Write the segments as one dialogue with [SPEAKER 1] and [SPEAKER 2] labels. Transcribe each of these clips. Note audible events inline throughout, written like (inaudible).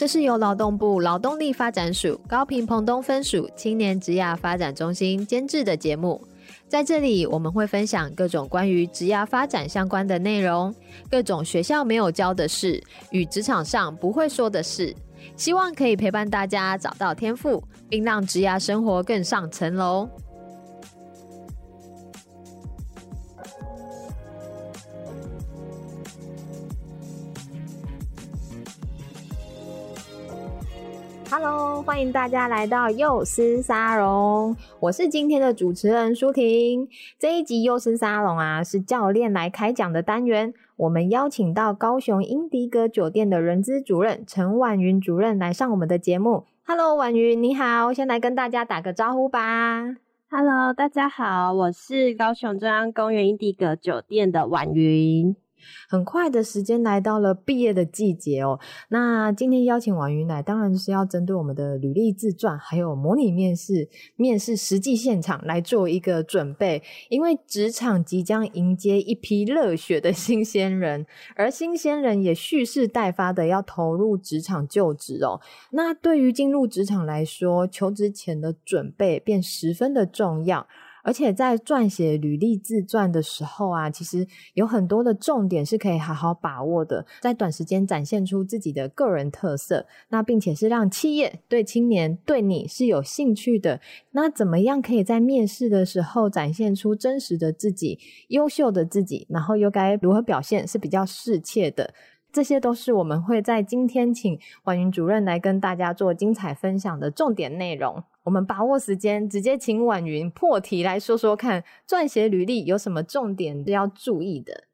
[SPEAKER 1] 这是由劳动部劳动力发展署高屏澎东分署青年职涯发展中心监制的节目。在这里，我们会分享各种关于职涯发展相关的内容，各种学校没有教的事与职场上不会说的事，希望可以陪伴大家找到天赋，并让职涯生活更上层楼。Hello，欢迎大家来到幼师沙龙，我是今天的主持人舒婷。这一集幼师沙龙啊，是教练来开讲的单元。我们邀请到高雄英迪格酒店的人资主任陈婉云主任来上我们的节目。Hello，婉云你好，先来跟大家打个招呼吧。
[SPEAKER 2] Hello，大家好，我是高雄中央公园英迪格酒店的婉云。
[SPEAKER 1] 很快的时间来到了毕业的季节哦。那今天邀请婉云来，当然是要针对我们的履历自传，还有模拟面试、面试实际现场来做一个准备。因为职场即将迎接一批热血的新鲜人，而新鲜人也蓄势待发的要投入职场就职哦。那对于进入职场来说，求职前的准备便十分的重要。而且在撰写履历自传的时候啊，其实有很多的重点是可以好好把握的，在短时间展现出自己的个人特色，那并且是让企业对青年对你是有兴趣的。那怎么样可以在面试的时候展现出真实的自己、优秀的自己，然后又该如何表现是比较适切的？这些都是我们会在今天请婉云主任来跟大家做精彩分享的重点内容。我们把握时间，直接请婉云破题来说说看，撰写履历有什么重点要注意的？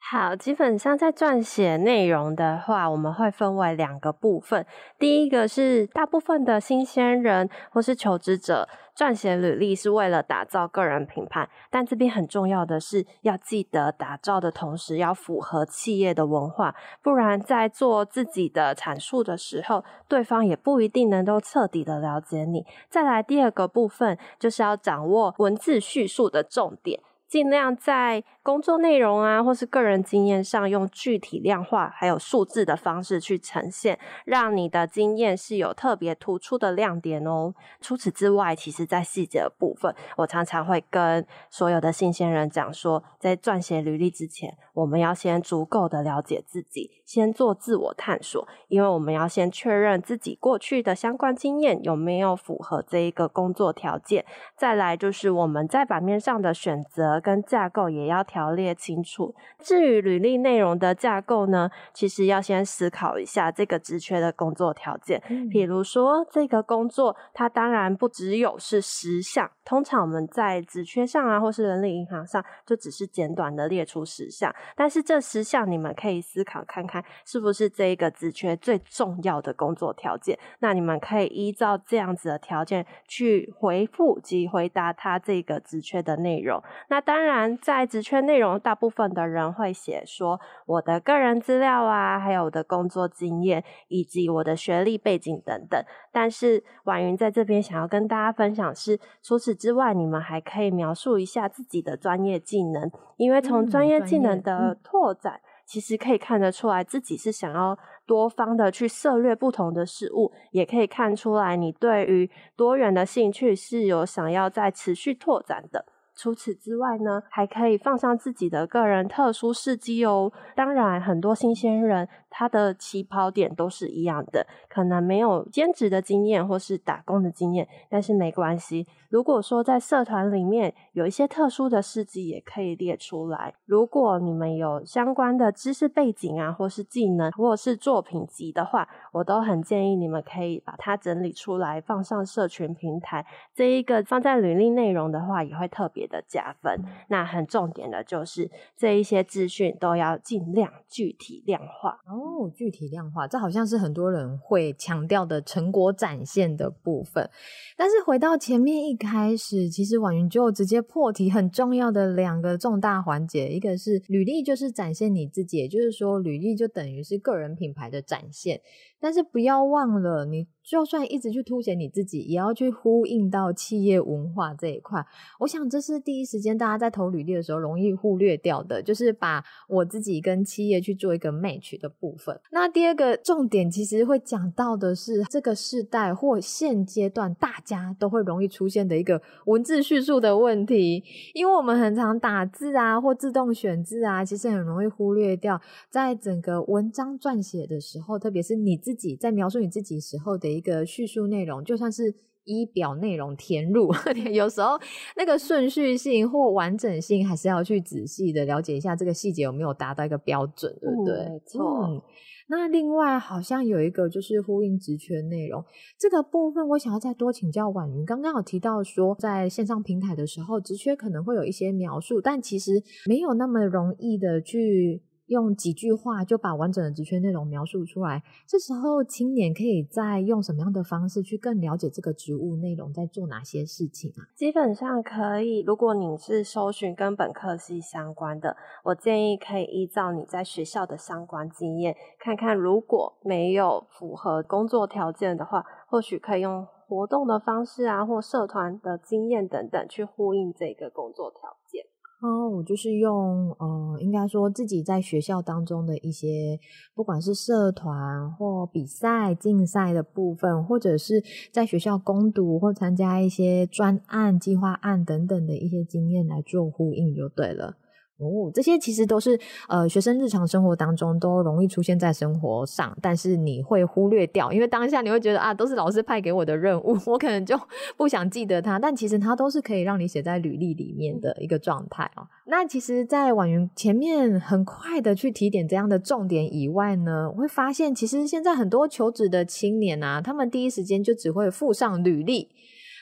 [SPEAKER 2] 好，基本上在撰写内容的话，我们会分为两个部分。第一个是大部分的新鲜人或是求职者撰写履历是为了打造个人品牌，但这边很重要的是要记得打造的同时要符合企业的文化，不然在做自己的阐述的时候，对方也不一定能够彻底的了解你。再来第二个部分就是要掌握文字叙述的重点。尽量在工作内容啊，或是个人经验上，用具体量化还有数字的方式去呈现，让你的经验是有特别突出的亮点哦。除此之外，其实在细节的部分，我常常会跟所有的新鲜人讲说，在撰写履历之前，我们要先足够的了解自己，先做自我探索，因为我们要先确认自己过去的相关经验有没有符合这一个工作条件。再来就是我们在版面上的选择。跟架构也要条列清楚。至于履历内容的架构呢，其实要先思考一下这个职缺的工作条件。嗯。比如说，这个工作它当然不只有是十项，通常我们在职缺上啊，或是人力银行上，就只是简短的列出十项。但是这十项你们可以思考看看，是不是这一个职缺最重要的工作条件？那你们可以依照这样子的条件去回复及回答他这个职缺的内容。那当然，在职缺内容，大部分的人会写说我的个人资料啊，还有我的工作经验，以及我的学历背景等等。但是婉云在这边想要跟大家分享是，除此之外，你们还可以描述一下自己的专业技能，因为从专业技能的拓展，其实可以看得出来自己是想要多方的去涉略不同的事物，也可以看出来你对于多元的兴趣是有想要再持续拓展的。除此之外呢，还可以放上自己的个人特殊事迹哦。当然，很多新鲜人他的起跑点都是一样的，可能没有兼职的经验或是打工的经验，但是没关系。如果说在社团里面有一些特殊的事迹，也可以列出来。如果你们有相关的知识背景啊，或是技能，或是作品集的话，我都很建议你们可以把它整理出来，放上社群平台。这一个放在履历内容的话，也会特别的加分，那很重点的就是这一些资讯都要尽量具体量化
[SPEAKER 1] 哦。具体量化，这好像是很多人会强调的成果展现的部分。但是回到前面一开始，其实婉云就直接破题，很重要的两个重大环节，一个是履历，就是展现你自己，也就是说，履历就等于是个人品牌的展现。但是不要忘了，你就算一直去凸显你自己，也要去呼应到企业文化这一块。我想这是第一时间大家在投履历的时候容易忽略掉的，就是把我自己跟企业去做一个 match 的部分。那第二个重点其实会讲到的是这个世代或现阶段大家都会容易出现的一个文字叙述的问题，因为我们很常打字啊或自动选字啊，其实很容易忽略掉在整个文章撰写的时候，特别是你。自己在描述你自己时候的一个叙述内容，就算是以表内容填入，(laughs) 有时候那个顺序性或完整性，还是要去仔细的了解一下这个细节有没有达到一个标准，对不对？
[SPEAKER 2] 嗯、没错。
[SPEAKER 1] 嗯，那另外好像有一个就是呼应职缺内容这个部分，我想要再多请教婉云。刚刚有提到说，在线上平台的时候，职缺可能会有一些描述，但其实没有那么容易的去。用几句话就把完整的职缺内容描述出来。这时候青年可以再用什么样的方式去更了解这个职务内容在做哪些事情啊？
[SPEAKER 2] 基本上可以，如果你是搜寻跟本科系相关的，我建议可以依照你在学校的相关经验，看看如果没有符合工作条件的话，或许可以用活动的方式啊，或社团的经验等等去呼应这个工作条件。
[SPEAKER 1] 哦，我就是用，呃，应该说自己在学校当中的一些，不管是社团或比赛、竞赛的部分，或者是在学校攻读或参加一些专案、计划案等等的一些经验来做呼应就对了。哦，这些其实都是呃学生日常生活当中都容易出现在生活上，但是你会忽略掉，因为当下你会觉得啊，都是老师派给我的任务，(laughs) 我可能就不想记得它。但其实它都是可以让你写在履历里面的一个状态哦。那其实，在婉云前面很快的去提点这样的重点以外呢，我会发现其实现在很多求职的青年啊，他们第一时间就只会附上履历。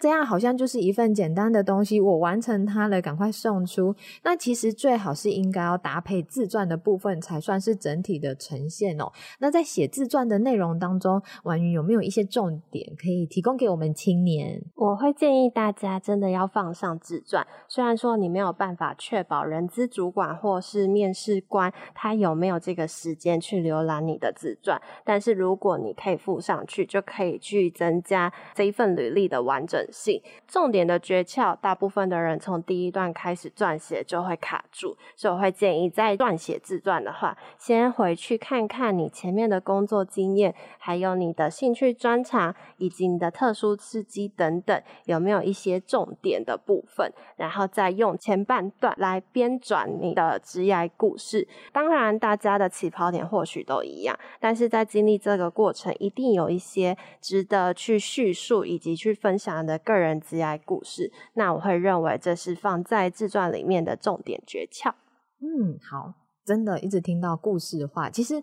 [SPEAKER 1] 这样好像就是一份简单的东西，我完成它了，赶快送出。那其实最好是应该要搭配自传的部分，才算是整体的呈现哦。那在写自传的内容当中，婉云有没有一些重点可以提供给我们青年？
[SPEAKER 2] 我会建议大家真的要放上自传。虽然说你没有办法确保人资主管或是面试官他有没有这个时间去浏览你的自传，但是如果你可以附上去，就可以去增加这一份履历的完整性。重点的诀窍，大部分的人从第一段开始撰写就会卡住，所以我会建议在撰写自传的话，先回去看看你前面的工作经验，还有你的兴趣专长以及你的特殊刺激等等，有没有一些重点的部分，然后再用前半段来编转你的职涯故事。当然，大家的起跑点或许都一样，但是在经历这个过程，一定有一些值得去叙述以及去分享的。个人职涯故事，那我会认为这是放在自传里面的重点诀窍。
[SPEAKER 1] 嗯，好，真的一直听到故事的话，其实。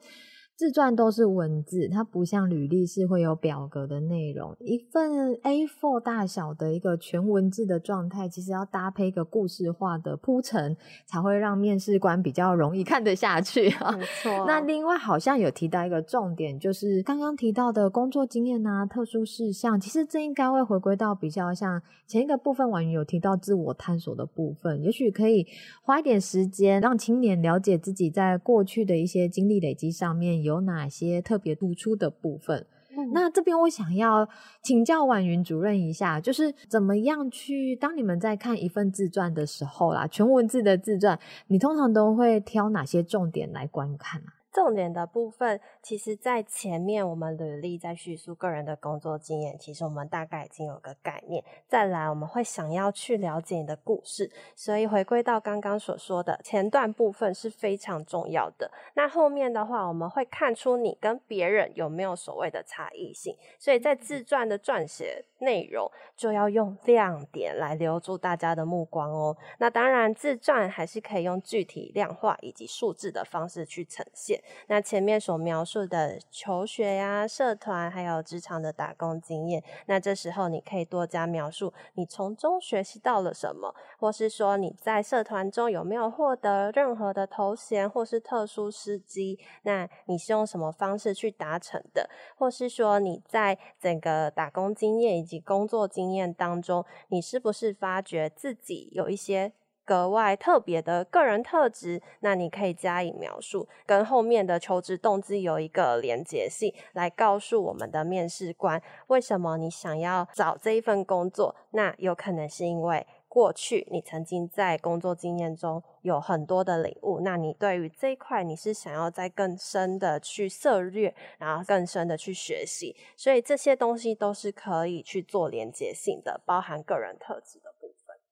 [SPEAKER 1] 自传都是文字，它不像履历是会有表格的内容。一份 A4 大小的一个全文字的状态，其实要搭配一个故事化的铺陈，才会让面试官比较容易看得下去。
[SPEAKER 2] 没错。
[SPEAKER 1] 那另外好像有提到一个重点，就是刚刚提到的工作经验啊、特殊事项，其实这应该会回归到比较像前一个部分，婉瑜有提到自我探索的部分，也许可以花一点时间，让青年了解自己在过去的一些经历累积上面。有哪些特别突出的部分？嗯、那这边我想要请教婉云主任一下，就是怎么样去当你们在看一份自传的时候啦，全文字的自传，你通常都会挑哪些重点来观看啊？
[SPEAKER 2] 重点的部分，其实，在前面我们履历在叙述个人的工作经验，其实我们大概已经有个概念。再来，我们会想要去了解你的故事，所以回归到刚刚所说的前段部分是非常重要的。那后面的话，我们会看出你跟别人有没有所谓的差异性，所以在自传的撰写内容就要用亮点来留住大家的目光哦。那当然，自传还是可以用具体量化以及数字的方式去呈现。那前面所描述的求学呀、社团，还有职场的打工经验，那这时候你可以多加描述你从中学习到了什么，或是说你在社团中有没有获得任何的头衔或是特殊事迹，那你是用什么方式去达成的，或是说你在整个打工经验以及工作经验当中，你是不是发觉自己有一些格外特别的个人特质，那你可以加以描述，跟后面的求职动机有一个连结性，来告诉我们的面试官为什么你想要找这一份工作。那有可能是因为过去你曾经在工作经验中有很多的领悟，那你对于这一块你是想要再更深的去涉猎，然后更深的去学习，所以这些东西都是可以去做连结性的，包含个人特质的。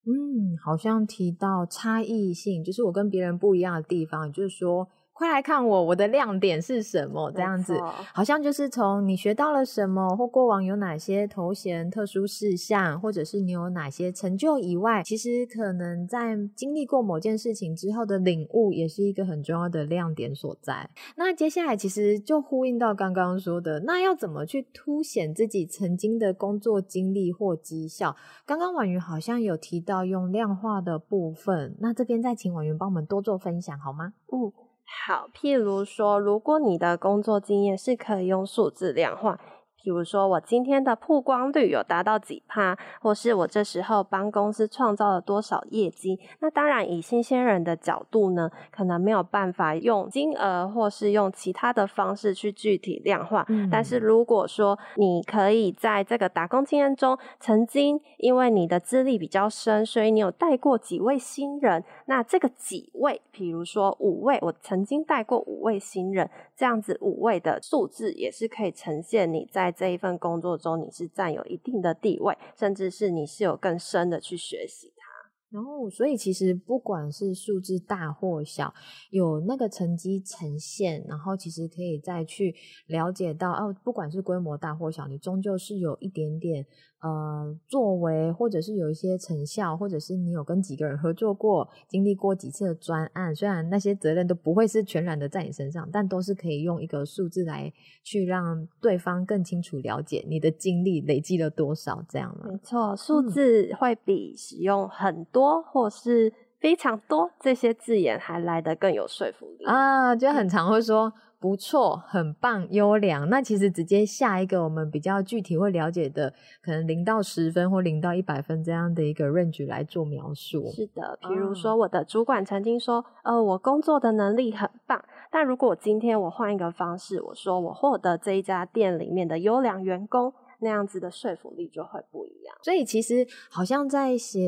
[SPEAKER 1] 嗯，好像提到差异性，就是我跟别人不一样的地方，也就是说。快来看我，我的亮点是什么？这样子，好像就是从你学到了什么，或过往有哪些头衔、特殊事项，或者是你有哪些成就以外，其实可能在经历过某件事情之后的领悟，也是一个很重要的亮点所在。那接下来其实就呼应到刚刚说的，那要怎么去凸显自己曾经的工作经历或绩效？刚刚婉瑜好像有提到用量化的部分，那这边再请婉瑜帮我们多做分享好吗？
[SPEAKER 2] 嗯。好，譬如说，如果你的工作经验是可以用数字量化。比如说，我今天的曝光率有达到几趴，或是我这时候帮公司创造了多少业绩。那当然，以新鲜人的角度呢，可能没有办法用金额或是用其他的方式去具体量化。嗯。但是如果说你可以在这个打工经验中，曾经因为你的资历比较深，所以你有带过几位新人。那这个几位，比如说五位，我曾经带过五位新人，这样子五位的数字也是可以呈现你在。这一份工作中，你是占有一定的地位，甚至是你是有更深的去学习它。
[SPEAKER 1] 然后，所以其实不管是数字大或小，有那个成绩呈现，然后其实可以再去了解到，哦，不管是规模大或小，你终究是有一点点。呃，作为或者是有一些成效，或者是你有跟几个人合作过，经历过几次的专案，虽然那些责任都不会是全然的在你身上，但都是可以用一个数字来去让对方更清楚了解你的经历累积了多少，这样吗？
[SPEAKER 2] 没错，数字会比使用很多或是非常多这些字眼还来得更有说服力
[SPEAKER 1] 啊，就很常会说。不错，很棒，优良。那其实直接下一个我们比较具体会了解的，可能零到十分或零到一百分这样的一个 range 来做描述。
[SPEAKER 2] 是的，比如说我的主管曾经说，呃，我工作的能力很棒，但如果今天我换一个方式，我说我获得这一家店里面的优良员工。那样子的说服力就会不一样，
[SPEAKER 1] 所以其实好像在写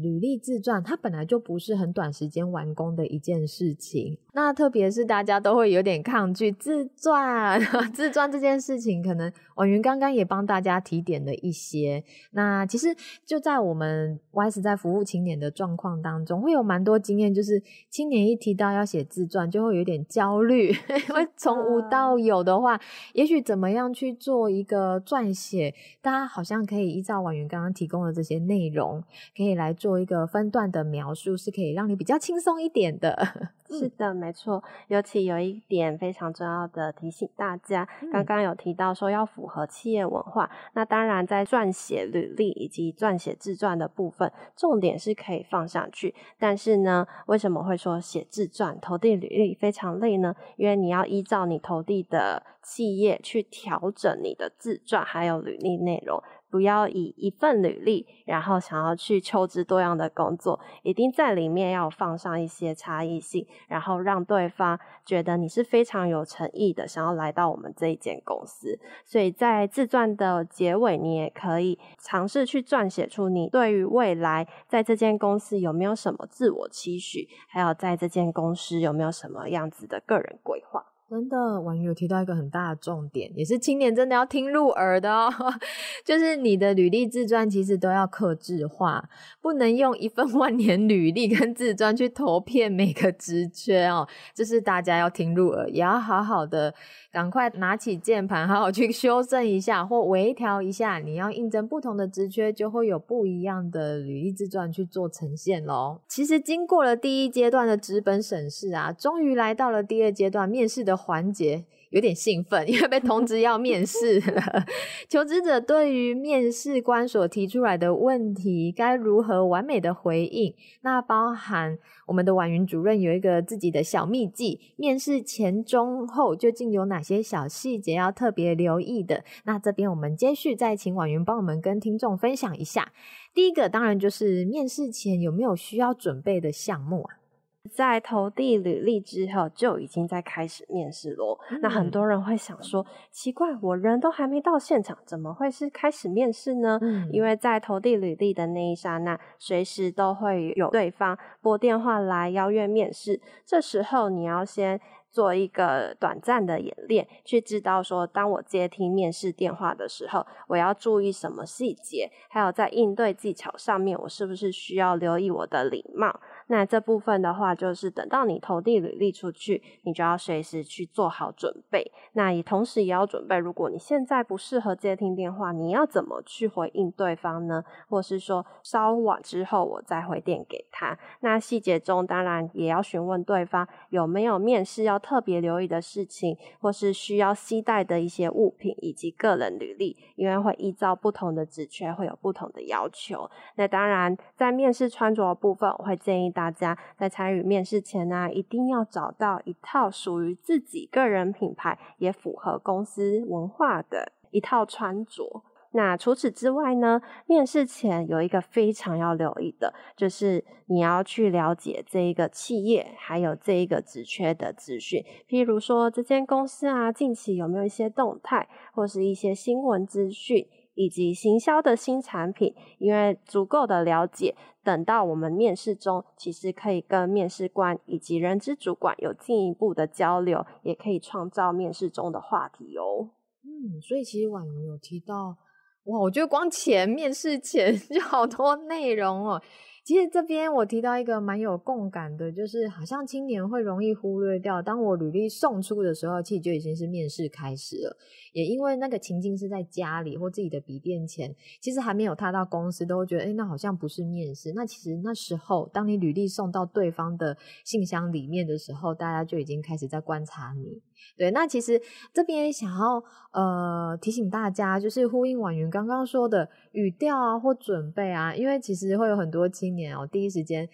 [SPEAKER 1] 履历自传，它本来就不是很短时间完工的一件事情。那特别是大家都会有点抗拒自传，(laughs) 自传这件事情，可能婉云刚刚也帮大家提点了一些。那其实就在我们 YS 在服务青年的状况当中，会有蛮多经验，就是青年一提到要写自传，就会有点焦虑，(laughs) 因为从无到有的话，也许怎么样去做一个撰写。大家好像可以依照婉云刚刚提供的这些内容，可以来做一个分段的描述，是可以让你比较轻松一点的。
[SPEAKER 2] 是的，没错。尤其有一点非常重要的提醒大家，刚刚有提到说要符合企业文化。那当然，在撰写履历以及撰写自传的部分，重点是可以放上去。但是呢，为什么会说写自传、投递履历非常累呢？因为你要依照你投递的企业去调整你的自传还有履历内容。不要以一份履历，然后想要去求职多样的工作，一定在里面要放上一些差异性，然后让对方觉得你是非常有诚意的，想要来到我们这一间公司。所以在自传的结尾，你也可以尝试去撰写出你对于未来在这间公司有没有什么自我期许，还有在这间公司有没有什么样子的个人规划。
[SPEAKER 1] 真的，婉瑜有提到一个很大的重点，也是青年真的要听入耳的哦，(laughs) 就是你的履历自传其实都要客制化，不能用一份 (laughs) 万年履历跟自传去投片每个职缺哦，这是大家要听入耳，也要好好的赶快拿起键盘，好好去修正一下或微调一下。你要应征不同的职缺，就会有不一样的履历自传去做呈现喽。其实经过了第一阶段的纸本审视啊，终于来到了第二阶段面试的环节有点兴奋，因为被通知要面试了。求职者对于面试官所提出来的问题，该如何完美的回应？那包含我们的婉云主任有一个自己的小秘技，面试前、中、后究竟有哪些小细节要特别留意的？那这边我们接续再请婉云帮我们跟听众分享一下。第一个当然就是面试前有没有需要准备的项目啊？
[SPEAKER 2] 在投递履历之后，就已经在开始面试咯。嗯、那很多人会想说，奇怪，我人都还没到现场，怎么会是开始面试呢？嗯、因为在投递履历的那一刹那，随时都会有对方拨电话来邀约面试。这时候你要先做一个短暂的演练，去知道说，当我接听面试电话的时候，我要注意什么细节，还有在应对技巧上面，我是不是需要留意我的礼貌。那这部分的话，就是等到你投递履历出去，你就要随时去做好准备。那也同时也要准备，如果你现在不适合接听电话，你要怎么去回应对方呢？或是说稍晚之后我再回电给他。那细节中当然也要询问对方有没有面试要特别留意的事情，或是需要携带的一些物品以及个人履历，因为会依照不同的职缺会有不同的要求。那当然在面试穿着部分，我会建议大家。在参与面试前呢、一定要找到一套属于自己个人品牌，也符合公司文化的一套穿着。那除此之外呢，面试前有一个非常要留意的，就是你要去了解这一个企业还有这一个职缺的资讯，譬如说这间公司啊，近期有没有一些动态，或是一些新闻资讯。以及行销的新产品，因为足够的了解，等到我们面试中，其实可以跟面试官以及人资主管有进一步的交流，也可以创造面试中的话题哦。
[SPEAKER 1] 嗯，所以其实婉瑜有提到，哇，我觉得光前面试前 (laughs) 就好多内容哦。其实这边我提到一个蛮有共感的，就是好像青年会容易忽略掉，当我履历送出的时候，其实就已经是面试开始了。也因为那个情境是在家里或自己的笔电前，其实还没有踏到公司，都会觉得，诶，那好像不是面试。那其实那时候，当你履历送到对方的信箱里面的时候，大家就已经开始在观察你。对，那其实这边想要呃提醒大家，就是呼应婉云刚刚说的语调啊或准备啊，因为其实会有很多青年哦，第一时间。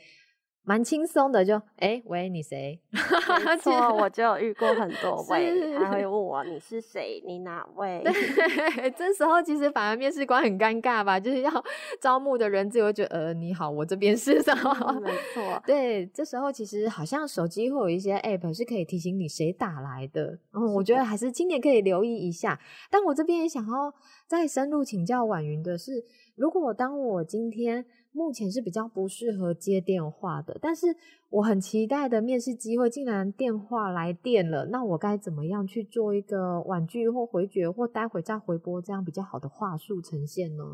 [SPEAKER 1] 蛮轻松的就，哎喂，你谁？(laughs)
[SPEAKER 2] 没错，我就有遇过很多位，他会问我你是谁，你哪位？
[SPEAKER 1] 对，(laughs) 这时候其实反而面试官很尴尬吧，就是要 (laughs) 招募的人就会觉得，呃，你好，我这边是什么？
[SPEAKER 2] 没错，
[SPEAKER 1] 对，这时候其实好像手机会有一些 app 是可以提醒你谁打来的，嗯，我觉得还是今年可以留意一下。但我这边也想要再深入请教婉云的是，如果当我今天。目前是比较不适合接电话的，但是我很期待的面试机会竟然电话来电了，那我该怎么样去做一个婉拒或回绝，或待会再回拨这样比较好的话术呈现呢？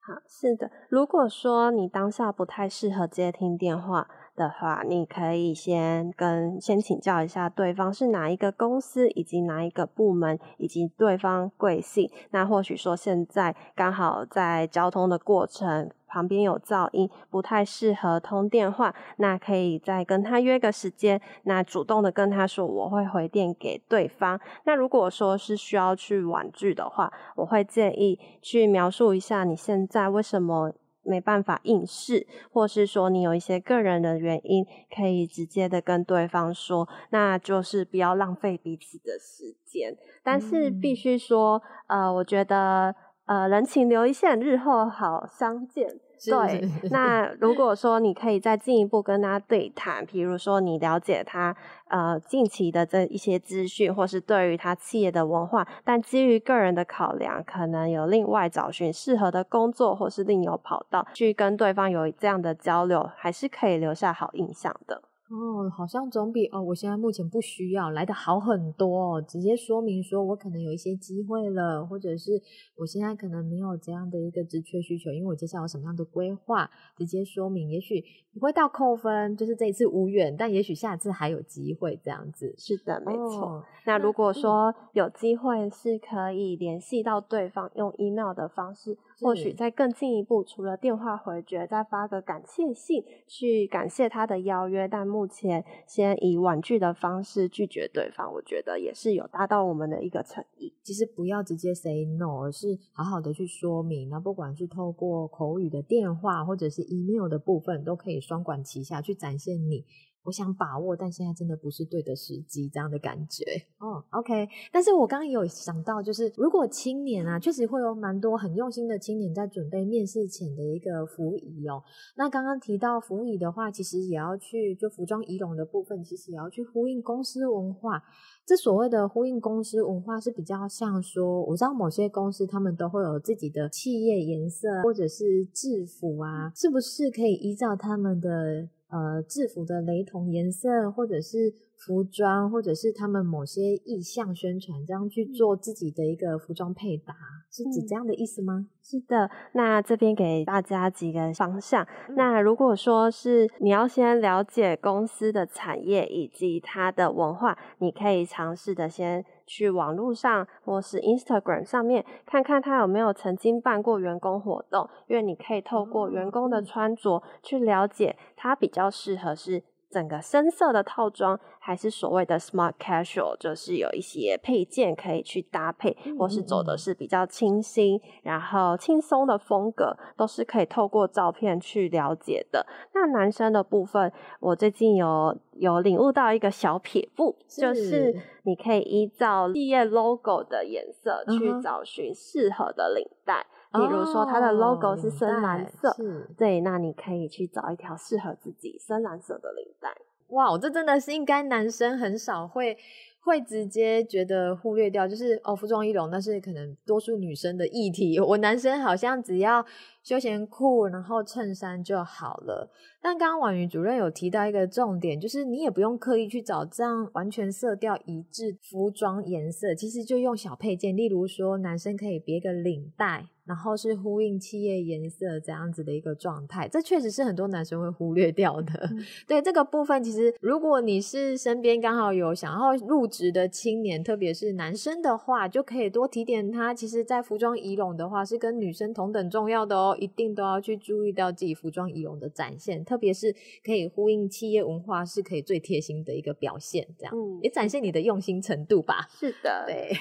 [SPEAKER 2] 好，是的，如果说你当下不太适合接听电话的话，你可以先跟先请教一下对方是哪一个公司，以及哪一个部门，以及对方贵姓。那或许说现在刚好在交通的过程。旁边有噪音，不太适合通电话。那可以再跟他约个时间，那主动的跟他说我会回电给对方。那如果说是需要去婉拒的话，我会建议去描述一下你现在为什么没办法应试，或是说你有一些个人的原因，可以直接的跟对方说，那就是不要浪费彼此的时间。但是必须说，呃，我觉得呃人情留一线，日后好相见。对，那如果说你可以再进一步跟他对谈，比如说你了解他呃近期的这一些资讯，或是对于他企业的文化，但基于个人的考量，可能有另外找寻适合的工作，或是另有跑道，去跟对方有这样的交流，还是可以留下好印象的。
[SPEAKER 1] 哦，好像总比哦，我现在目前不需要来的好很多哦。直接说明说我可能有一些机会了，或者是我现在可能没有这样的一个职缺需求，因为我接下来有什么样的规划，直接说明，也许不会到扣分，就是这一次无缘，但也许下次还有机会这样子。
[SPEAKER 2] 是的，没错。哦，那如果说有机会是可以联系到对方，用 email 的方式或许再更进一步，除了电话回绝，再发个感谢信去感谢他的邀约。但目前先以婉拒的方式拒绝对方，我觉得也是有达到我们的一个诚意。
[SPEAKER 1] 其实不要直接 say no，而是好好的去说明。那不管是透过口语的电话，或者是 email 的部分，都可以双管齐下去展现你。我想把握，但现在真的不是对的时机，这样的感觉。哦，OK。但是我刚刚有想到，就是如果青年啊，确实会有蛮多很用心的青年在准备面试前的一个服仪哦。那刚刚提到服仪的话，其实也要去就服装仪容的部分，其实也要去呼应公司文化。这所谓的呼应公司文化是比较像说，我知道某些公司他们都会有自己的企业颜色或者是制服啊，是不是可以依照他们的？呃，制服的雷同颜色，或者是服装，或者是他们某些意向宣传，这样去做自己的一个服装配搭，是指这样的意思吗？嗯，
[SPEAKER 2] 是的，那这边给大家几个方向。嗯。那如果说是你要先了解公司的产业以及它的文化，你可以尝试的先。去网络上或是 Instagram 上面看看他有没有曾经办过员工活动，因为你可以透过员工的穿着去了解他比较适合是。整个深色的套装，还是所谓的 smart casual，就是有一些配件可以去搭配，或是走的是比较清新，然后轻松的风格，都是可以透过照片去了解的。那男生的部分，我最近有有领悟到一个小撇步，是就是你可以依照企业 logo 的颜色去找寻适合的领带。比如说，它的 logo 是深蓝色，哦，对，那你可以去找一条适合自己深蓝色的领带。
[SPEAKER 1] 哇，这真的是应该男生很少会会直接觉得忽略掉，就是哦，服装仪容那是可能多数女生的议题。我男生好像只要休闲裤，然后衬衫就好了。但刚刚婉瑜主任有提到一个重点，就是你也不用刻意去找这样完全色调一致服装颜色，其实就用小配件，例如说男生可以别个领带。然后是呼应企业颜色这样子的一个状态，这确实是很多男生会忽略掉的。嗯、(laughs) 对这个部分，其实如果你是身边刚好有想要入职的青年，特别是男生的话，就可以多提点他。其实，在服装仪容的话，是跟女生同等重要的哦，一定都要去注意到自己服装仪容的展现，特别是可以呼应企业文化，是可以最贴心的一个表现。这样、嗯、也展现你的用心程度吧。
[SPEAKER 2] 是的，(laughs)
[SPEAKER 1] 对。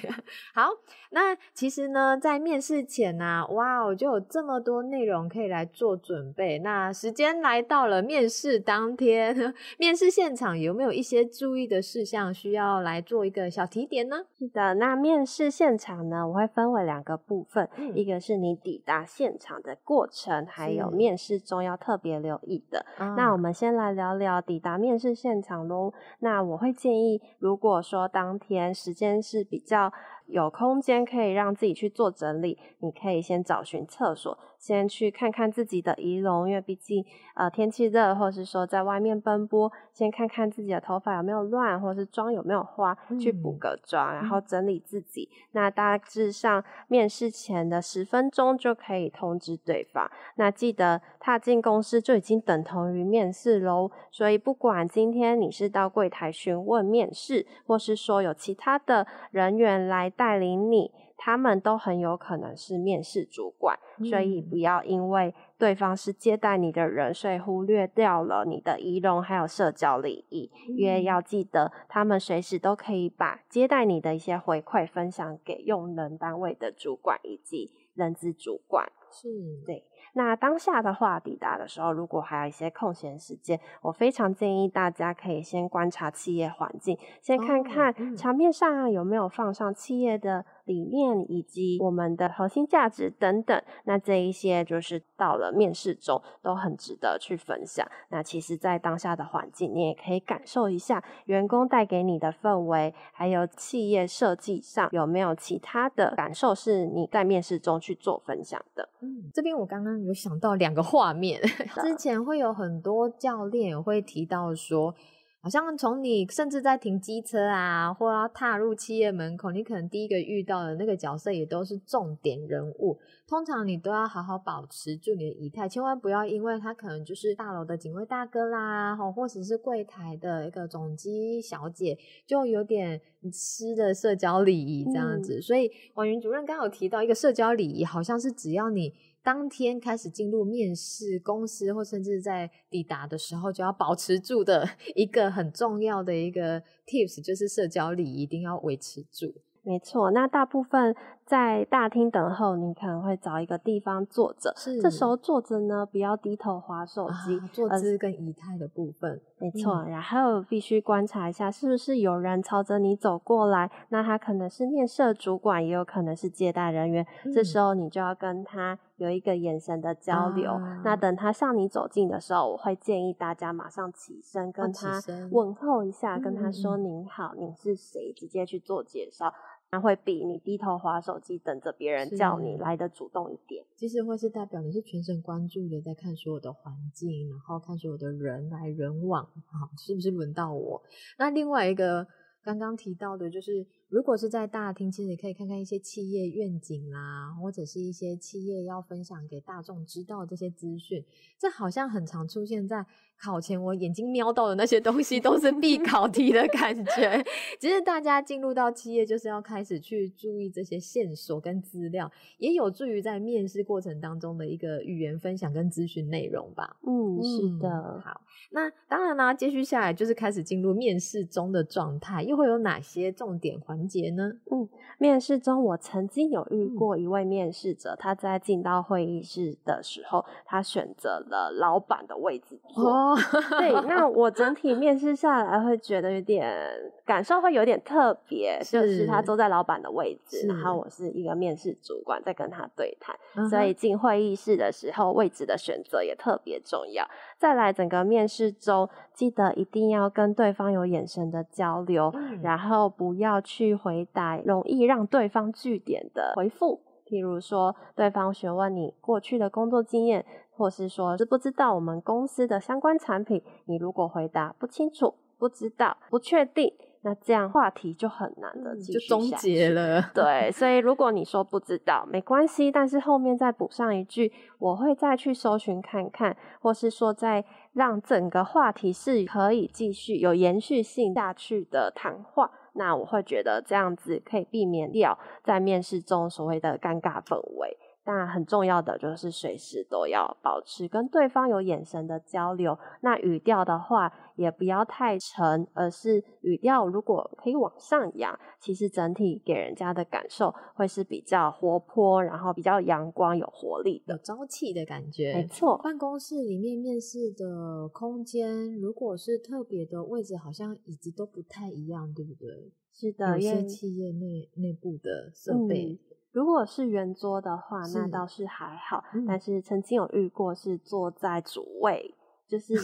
[SPEAKER 1] 好，那其实呢，在面试前呢、啊。哇哦，就有这么多内容可以来做准备。那时间来到了面试当天，面试现场有没有一些注意的事项需要来做一个小提点呢？
[SPEAKER 2] 是的，那面试现场呢，我会分为两个部分，嗯、一个是你抵达现场的过程，还有面试中要特别留意的。那我们先来聊聊抵达面试现场喽。那我会建议，如果说当天时间是比较有空间可以让自己去做整理，你可以先找寻厕所。先去看看自己的仪容，因为毕竟呃天气热，或是说在外面奔波，先看看自己的头发有没有乱，或是妆有没有花，嗯、去补个妆，然后整理自己。嗯、那大致上面试前的十分钟就可以通知对方。那记得踏进公司就已经等同于面试喽，所以不管今天你是到柜台询问面试，或是说有其他的人员来带领你。他们都很有可能是面试主管，嗯，所以不要因为对方是接待你的人，所以忽略掉了你的仪容还有社交礼仪。嗯，因为要记得，他们随时都可以把接待你的一些回馈分享给用人单位的主管以及人资主管。
[SPEAKER 1] 是，
[SPEAKER 2] 对。那当下的话，抵达的时候，如果还有一些空闲时间，我非常建议大家可以先观察企业环境，先看看墙面上有没有放上企业的。理念以及我们的核心价值等等，那这一些就是到了面试中都很值得去分享。那其实，在当下的环境，你也可以感受一下员工带给你的氛围，还有企业设计上有没有其他的感受是你在面试中去做分享的。
[SPEAKER 1] 嗯，这边我刚刚有想到两个画面，(laughs) 之前会有很多教练会提到说。好像从你甚至在停机车啊，或要踏入企业门口，你可能第一个遇到的那个角色也都是重点人物。通常你都要好好保持住你的仪态，千万不要因为他可能就是大楼的警卫大哥啦，或者是柜台的一个总机小姐，就有点失的社交礼仪这样子。嗯、所以婉云主任刚刚有提到一个社交礼仪，好像是只要你。当天开始进入面试公司，或甚至在抵达的时候，就要保持住的 (laughs) 一个很重要的一个 tips，就是社交礼仪一定要维持住。
[SPEAKER 2] 没错，那大部分。在大厅等候，你可能会找一个地方坐着。是，这时候坐着呢，不要低头滑手机。
[SPEAKER 1] 啊、坐姿跟仪态的部分，
[SPEAKER 2] 没错。嗯、然后必须观察一下，是不是有人朝着你走过来？那他可能是面试主管，也有可能是接待人员。嗯、这时候你就要跟他有一个眼神的交流。啊、那等他向你走近的时候，我会建议大家马上起身，跟他问候一下，跟他说：“您好，您是谁？”直接去做介绍。那会比你低头划手机等着别人叫你来的主动一点。
[SPEAKER 1] 其实会是代表你是全神贯注的在看所有的环境，然后看所有的人来人往，好，是不是轮到我？那另外一个刚刚提到的就是。如果是在大厅，其实也可以看看一些企业愿景啦，或者是一些企业要分享给大众知道的这些资讯。这好像很常出现在考前，我眼睛瞄到的那些东西都是必 (laughs) 考题的感觉。其实大家进入到企业，就是要开始去注意这些线索跟资料，也有助于在面试过程当中的一个语言分享跟资讯内容吧。
[SPEAKER 2] 嗯，是的。
[SPEAKER 1] 好，那当然啦，接续下来就是开始进入面试中的状态，又会有哪些重点环环节呢？
[SPEAKER 2] 嗯，面试中我曾经有遇过一位面试者，嗯、他在进到会议室的时候，他选择了老板的位置坐。哦、对，那我整体面试下来会觉得有点感受会有点特别，是 (laughs) 就是他坐在老板的位置，然后我是一个面试主管在跟他对谈，嗯、所以进会议室的时候位置的选择也特别重要。再来，整个面试中记得一定要跟对方有眼神的交流，嗯、然后不要去回答容易让对方据点的回复。譬如说，对方询问你过去的工作经验，或是说知不知道我们公司的相关产品，你如果回答不清楚、不知道、不确定。那这样话题就很难的继续
[SPEAKER 1] 终结了。(laughs)
[SPEAKER 2] 对，所以如果你说不知道，没关系，但是后面再补上一句，我会再去搜寻看看，或是说再让整个话题是可以继续有延续性下去的谈话，那我会觉得这样子可以避免掉在面试中所谓的尴尬氛围。当然，很重要的就是随时都要保持跟对方有眼神的交流。那语调的话，也不要太沉，而是语调如果可以往上扬，其实整体给人家的感受会是比较活泼，然后比较阳光、有活力、
[SPEAKER 1] 有朝气的感觉。
[SPEAKER 2] 没错，
[SPEAKER 1] 办公室里面面试的空间，如果是特别的位置，好像椅子都不太一样，对不对？
[SPEAKER 2] 是的，
[SPEAKER 1] 有些企业内内部的设备。
[SPEAKER 2] 嗯如果是圆桌的话，那倒是还好。是但是曾经有遇过是坐在主位，嗯、就 (laughs) 是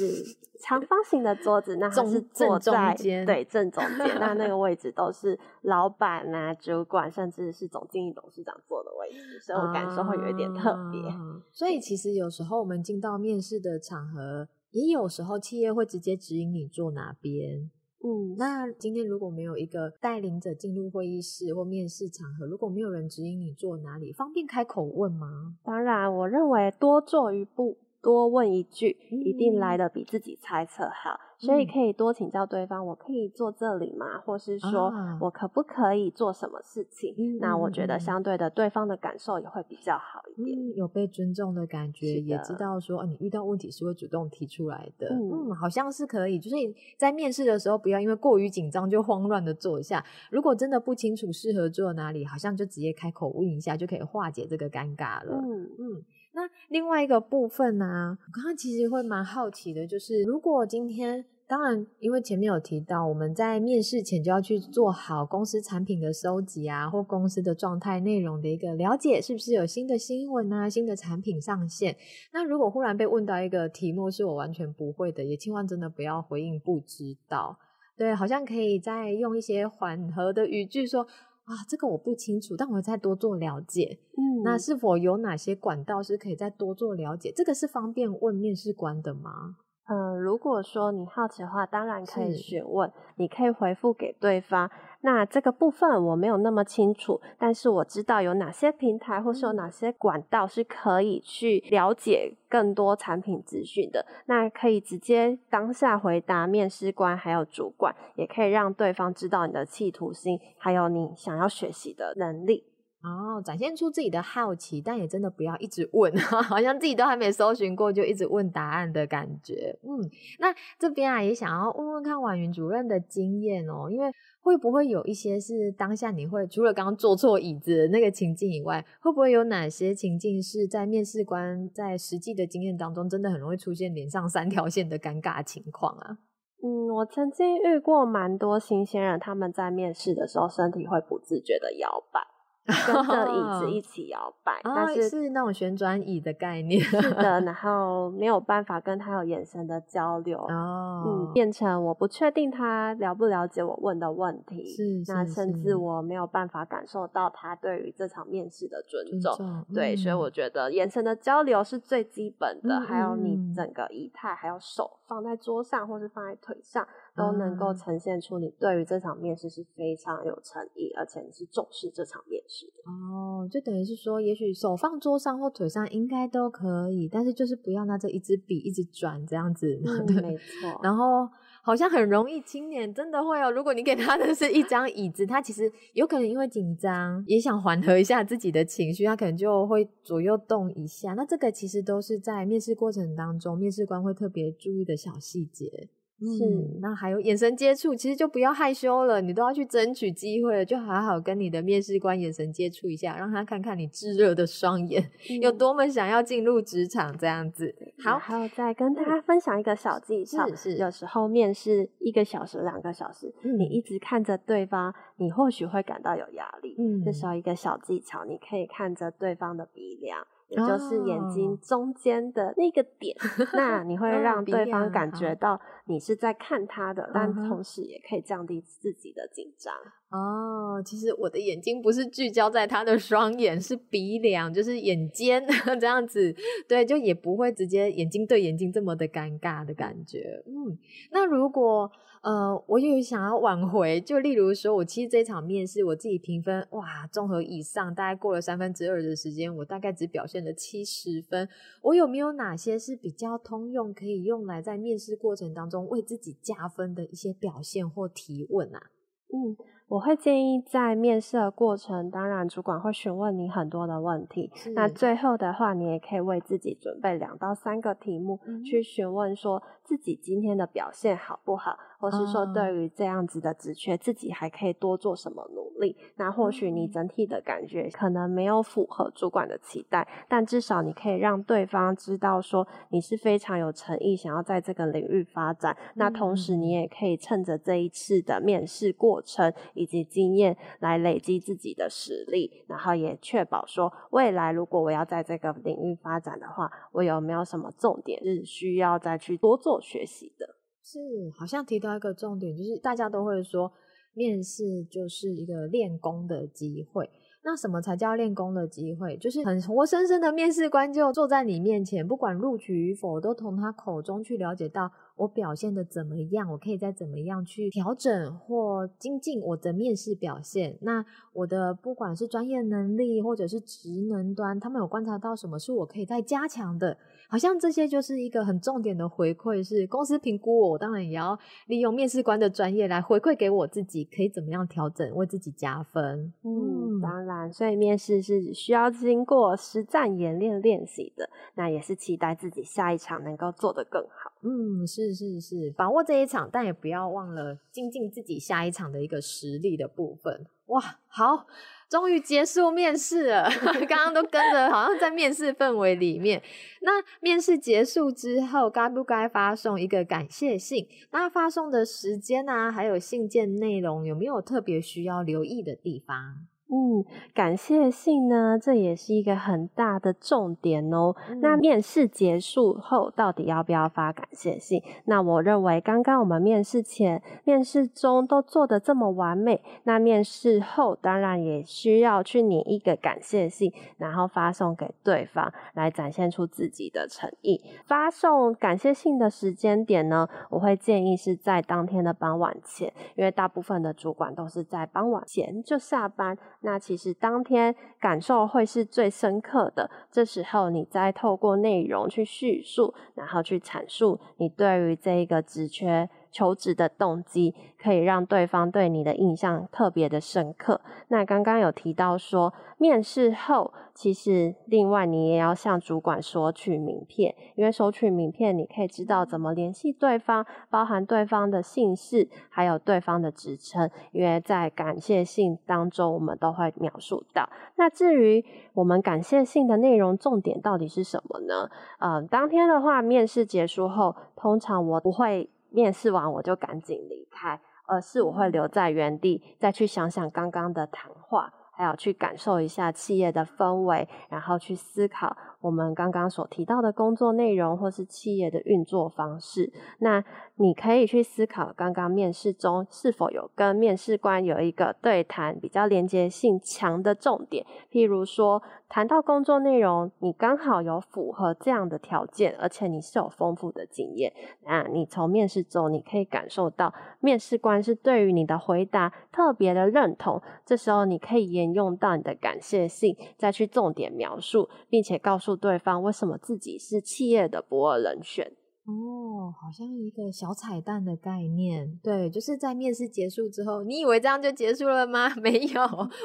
[SPEAKER 2] 长方形的桌子，那他是坐在正对正中间，那那个 (laughs) 位置都是老板啊、主管，甚至是总经理、董事长坐的位置，所以我感受会有一点特别。
[SPEAKER 1] 啊、所以其实有时候我们进到面试的场合，也有时候企业会直接指引你坐哪边。嗯，那今天如果没有一个带领者进入会议室或面试场合，如果没有人指引你坐哪里，方便开口问吗？
[SPEAKER 2] 当然，我认为多做一步。多问一句，一定来的比自己猜测好，嗯、所以可以多请教对方。我可以坐这里吗？或是说我可不可以做什么事情？啊、那我觉得相对的，对方的感受也会比较好一点，
[SPEAKER 1] 嗯、有被尊重的感觉，也知道说，哦，你遇到问题是会主动提出来的。嗯，嗯，好像是可以，就是在面试的时候，不要因为过于紧张就慌乱的坐下。如果真的不清楚适合坐哪里，好像就直接开口问一下，就可以化解这个尴尬了。嗯嗯。那另外一个部分呢、我刚刚其实会蛮好奇的，就是如果今天，当然因为前面有提到，我们在面试前就要去做好公司产品的收集啊，或公司的状态内容的一个了解，是不是有新的新闻啊、新的产品上线？那如果忽然被问到一个题目是我完全不会的，也千万真的不要回应不知道，对，好像可以再用一些缓和的语句说。啊，这个我不清楚，但我再多做了解。嗯，那是否有哪些管道是可以再多做了解？这个是方便问面试官的吗？
[SPEAKER 2] 嗯，如果说你好奇的话，当然可以询问，你可以回复给对方。那这个部分我没有那么清楚，但是我知道有哪些平台或是有哪些管道是可以去了解更多产品资讯的。那可以直接当下回答面试官还有主管，也可以让对方知道你的企图心，还有你想要学习的能力。
[SPEAKER 1] 哦，展现出自己的好奇，但也真的不要一直问，(laughs) 好像自己都还没搜寻过就一直问答案的感觉。嗯，那这边啊也想要问问看婉云主任的经验哦，因为会不会有一些是当下你会除了刚刚坐错椅子的那个情境以外，会不会有哪些情境是在面试官在实际的经验当中，真的很容易出现脸上三条线的尴尬情况啊？
[SPEAKER 2] 嗯，我曾经遇过蛮多新鲜人，他们在面试的时候身体会不自觉的摇摆。跟着椅子 (laughs) 一起摇摆，哦，但是
[SPEAKER 1] 是那种旋转椅的概念。
[SPEAKER 2] 是的，然 (laughs) 后没有办法跟他有眼神的交流，哦，嗯，变成我不确定他了不了解我问的问题，
[SPEAKER 1] 是，是，
[SPEAKER 2] 那甚至我没有办法感受到他对于这场面试的尊重，尊重对，嗯，所以我觉得眼神的交流是最基本的，嗯，还有你整个仪态，还有手放在桌上或是放在腿上。都能够呈现出你对于这场面试是非常有诚意，而且你是重视这场面试的。
[SPEAKER 1] 哦，就等于是说，也许手放桌上或腿上应该都可以，但是就是不要拿着一支笔一直转这样子。
[SPEAKER 2] 嗯，没错。
[SPEAKER 1] 然后好像很容易，青年真的会哦。如果你给他的是一张椅子，他其实有可能因为紧张，也想缓和一下自己的情绪，他可能就会左右动一下。那这个其实都是在面试过程当中，面试官会特别注意的小细节。是、嗯，那还有眼神接触，其实就不要害羞了，你都要去争取机会了，就好好跟你的面试官眼神接触一下，让他看看你炙热的双眼、嗯、有多么想要进入职场这样子。好，
[SPEAKER 2] 还有再跟大家分享一个小技巧，是是，有时候面试一个小时、两个小时、嗯，你一直看着对方，你或许会感到有压力。嗯，这时候一个小技巧，你可以看着对方的鼻梁。也就是眼睛中间的那个点，oh. (laughs) 那你会让对方感觉到你是在看他的，但同时也可以降低自己的紧张。
[SPEAKER 1] 哦、oh，其实我的眼睛不是聚焦在他的双眼，是鼻梁，就是眼尖 (laughs) 这样子。对，就也不会直接眼睛对眼睛这么的尴尬的感觉。嗯，那如果。呃，我有想要挽回，就例如说，我其实这场面试我自己评分，哇，综合以上，大概过了三分之二的时间，我大概只表现了七十分。我有没有哪些是比较通用，可以用来在面试过程当中为自己加分的一些表现或提问啊？
[SPEAKER 2] 嗯。我会建议在面试的过程，当然主管会询问你很多的问题。那最后的话，你也可以为自己准备两到三个题目，嗯、去询问说自己今天的表现好不好，或是说对于这样子的职缺，自己还可以多做什么努力。那或许你整体的感觉可能没有符合主管的期待，但至少你可以让对方知道说你是非常有诚意，想要在这个领域发展。那同时，你也可以趁着这一次的面试过程。以及经验来累积自己的实力，然后也确保说未来如果我要在这个领域发展的话，我有没有什么重点是需要再去多做学习的？
[SPEAKER 1] 是，好像提到一个重点，就是大家都会说面试就是一个练功的机会。那什么才叫练功的机会？就是很活生生的面试官就坐在你面前，不管录取与否，都从他口中去了解到。我表现的怎么样？我可以再怎么样去调整或精进我的面试表现？那我的不管是专业能力或者是职能端，他们有观察到什么是我可以再加强的？好像这些就是一个很重点的回馈，是公司评估我，我当然也要利用面试官的专业来回馈给我自己，可以怎么样调整，为自己加分。
[SPEAKER 2] 嗯，当然，所以面试是需要经过实战演练练习的，那也是期待自己下一场能够做得更好。
[SPEAKER 1] 嗯，是是是，把握这一场，但也不要忘了精进自己下一场的一个实力的部分。哇，好，终于结束面试了，(laughs) 刚刚都跟着，好像在面试氛围里面。那面试结束之后，该不该发送一个感谢信？那发送的时间啊，还有信件内容，有没有特别需要留意的地方？
[SPEAKER 2] 嗯，感谢信呢，这也是一个很大的重点哦。嗯、那面试结束后，到底要不要发感谢信？那我认为，刚刚我们面试前、面试中都做的这么完美，那面试后当然也需要去拟一个感谢信，然后发送给对方，来展现出自己的诚意。发送感谢信的时间点呢，我会建议是在当天的傍晚前，因为大部分的主管都是在傍晚前就下班。那其实当天感受会是最深刻的，这时候你再透过内容去叙述，然后去阐述你对于这一个职缺求职的动机，可以让对方对你的印象特别的深刻。那刚刚有提到说，面试后其实另外你也要向主管索取名片，因为索取名片你可以知道怎么联系对方，包含对方的姓氏，还有对方的职称。因为在感谢信当中，我们都会描述到。那至于我们感谢信的内容重点到底是什么呢？嗯，当天的话，面试结束后，通常我不会。面试完我就赶紧离开，而是我会留在原地，再去想想刚刚的谈话，还有去感受一下企业的氛围，然后去思考。我们刚刚所提到的工作内容，或是企业的运作方式，那你可以去思考，刚刚面试中是否有跟面试官有一个对谈比较连接性强的重点，譬如说谈到工作内容，你刚好有符合这样的条件，而且你是有丰富的经验，那你从面试中你可以感受到面试官是对于你的回答特别的认同，这时候你可以沿用到你的感谢信，再去重点描述，并且告诉。对方为什么自己是企业的不二人选？
[SPEAKER 1] 哦，好像一个小彩蛋的概念。对，就是在面试结束之后，你以为这样就结束了吗？(laughs) 没有，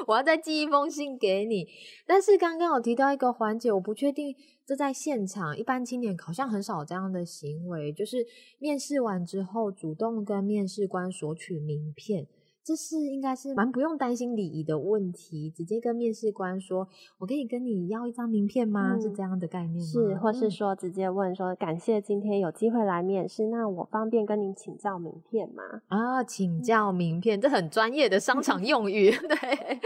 [SPEAKER 1] 我要再寄一封信给你。但是刚刚有提到一个环节，我不确定这在现场一般青年好像很少这样的行为，就是面试完之后主动跟面试官索取名片。这是应该是蛮不用担心礼仪的问题，直接跟面试官说：“我可以跟你要一张名片吗？”嗯、是这样的概念吗？
[SPEAKER 2] 是，或是说直接问说：“感谢今天有机会来面试，那我方便跟您请教名片吗？”
[SPEAKER 1] 啊，请教名片，这很专业的商场 (laughs) 用语。对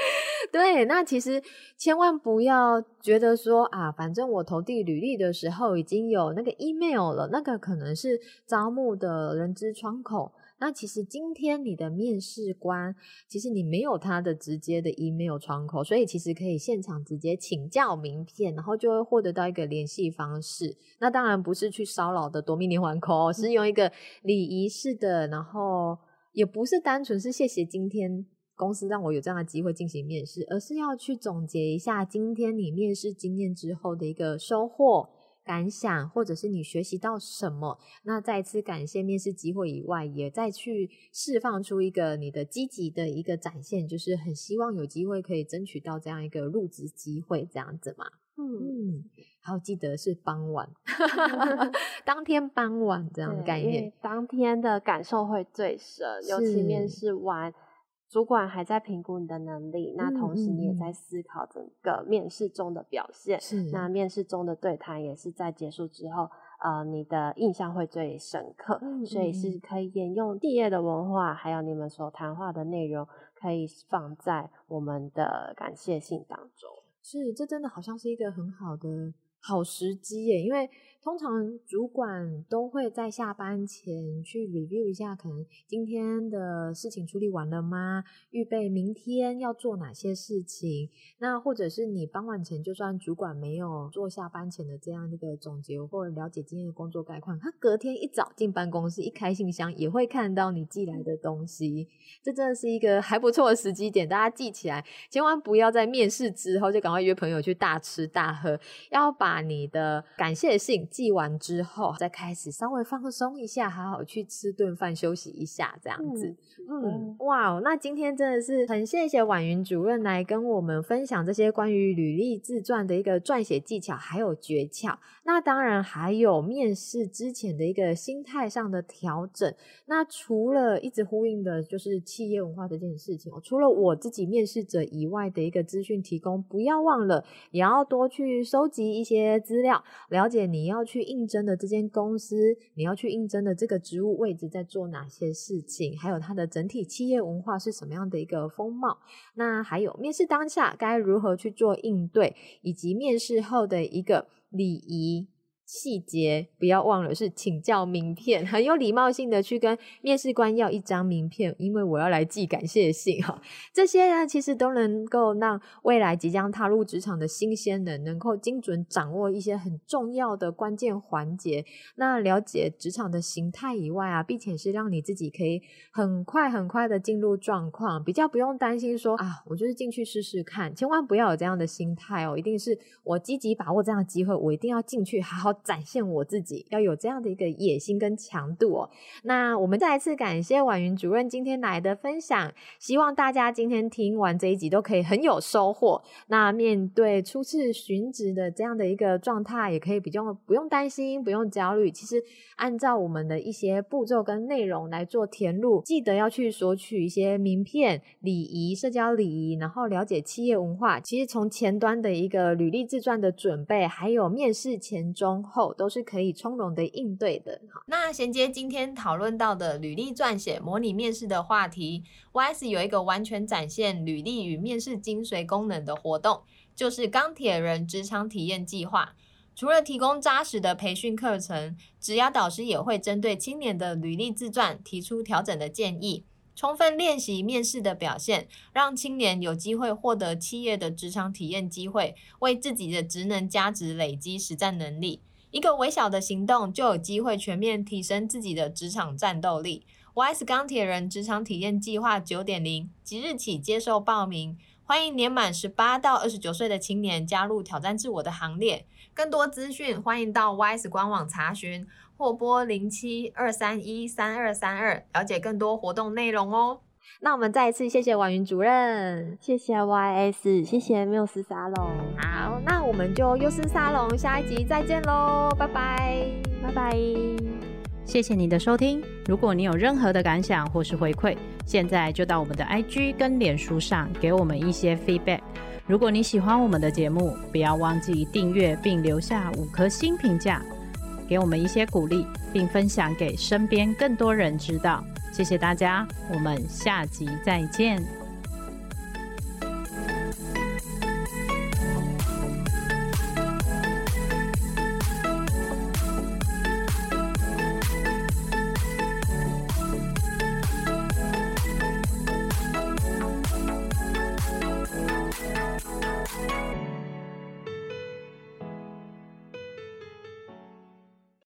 [SPEAKER 1] 对，那其实千万不要觉得说啊，反正我投递履历的时候已经有那个 email 了，那个可能是招募的人资窗口。那其实今天你的面试官，其实你没有他的直接的 email 窗口，所以其实可以现场直接请教名片，然后就会获得到一个联系方式。那当然不是去骚扰的夺命连环 call，是用一个礼仪式的，然后也不是单纯是谢谢今天公司让我有这样的机会进行面试，而是要去总结一下今天你面试经验之后的一个收获。感想，或者是你学习到什么，那再次感谢面试机会以外，也再去释放出一个你的积极的一个展现，就是很希望有机会可以争取到这样一个入职机会，这样子嘛。嗯嗯，还有记得是傍晚，(laughs) 当天傍晚这样的概念，
[SPEAKER 2] 当天的感受会最深，尤其面试完。主管还在评估你的能力，那同时你也在思考整个面试中的表现。是，那面试中的对谈也是在结束之后，呃，你的印象会最深刻。嗯，所以是可以沿用企业的文化，还有你们所谈话的内容，可以放在我们的感谢信当中。
[SPEAKER 1] 是，这真的好像是一个很好的好时机耶，因为。通常主管都会在下班前去 review 一下，可能今天的事情处理完了吗？预备明天要做哪些事情？那或者是你傍晚前，就算主管没有做下班前的这样一个总结或者了解今天的工作概况，他隔天一早进办公室一开信箱，也会看到你寄来的东西。这真的是一个还不错的时机点，大家记起来，千万不要在面试之后就赶快约朋友去大吃大喝，要把你的感谢信。寄完之后，再开始稍微放松一下，好好去吃顿饭，休息一下，这样子。嗯，嗯哇，那今天真的是很谢谢婉云主任来跟我们分享这些关于履历自传的一个撰写技巧，还有诀窍。那当然还有面试之前的一个心态上的调整。那除了一直呼应的就是企业文化这件事情，除了我自己面试者以外的一个资讯提供，不要忘了也要多去收集一些些资料，了解你要要去应征的这间公司，你要去应征的这个职务位置在做哪些事情，还有它的整体企业文化是什么样的一个风貌。那还有面试当下该如何去做应对，以及面试后的一个礼仪。细节不要忘了，是请教名片，(laughs) 很有礼貌性的去跟面试官要一张名片，因为我要来寄感谢信哈。这些呢，其实都能够让未来即将踏入职场的新鲜人，能够精准掌握一些很重要的关键环节。那了解职场的形态以外啊，并且是让你自己可以很快很快的进入状况，比较不用担心说啊，我就是进去试试看，千万不要有这样的心态哦，一定是我积极把握这样的机会，我一定要进去好好。展现我自己，要有这样的一个野心跟强度哦。那我们再一次感谢婉云主任今天来的分享，希望大家今天听完这一集都可以很有收获。那面对初次寻职的这样的一个状态，也可以比较不用担心，不用焦虑。其实按照我们的一些步骤跟内容来做填入，记得要去索取一些名片、礼仪、社交礼仪，然后了解企业文化。其实从前端的一个履历自传的准备，还有面试前中。后都是可以从容的应对的。那衔接今天讨论到的履历撰写、模拟面试的话题，YS 有一个完全展现履历与面试精髓功能的活动，就是钢铁人职场体验计划。除了提供扎实的培训课程，职涯导师也会针对青年的履历自传提出调整的建议，充分练习面试的表现，让青年有机会获得企业的职场体验机会，为自己的职能加值，累积实战能力。一个微小的行动就有机会全面提升自己的职场战斗力。YS 钢铁人职场体验计划九点零即日起接受报名，欢迎年满十八到二十九岁的青年加入挑战自我的行列。更多资讯欢迎到 YS 官网查询，或拨零七二三一三二三二了解更多活动内容哦。那我们再一次谢谢婉云主任，
[SPEAKER 2] 谢谢 YS，谢谢缪斯沙龙。
[SPEAKER 1] 好，那我们就缪斯沙龙下一集再见喽，拜拜，
[SPEAKER 2] 拜拜。
[SPEAKER 3] 谢谢你的收听，如果你有任何的感想或是回馈，现在就到我们的 IG 跟脸书上给我们一些 feedback。如果你喜欢我们的节目，不要忘记订阅并留下五颗星评价，给我们一些鼓励，并分享给身边更多人知道。谢谢大家，我们下集再见。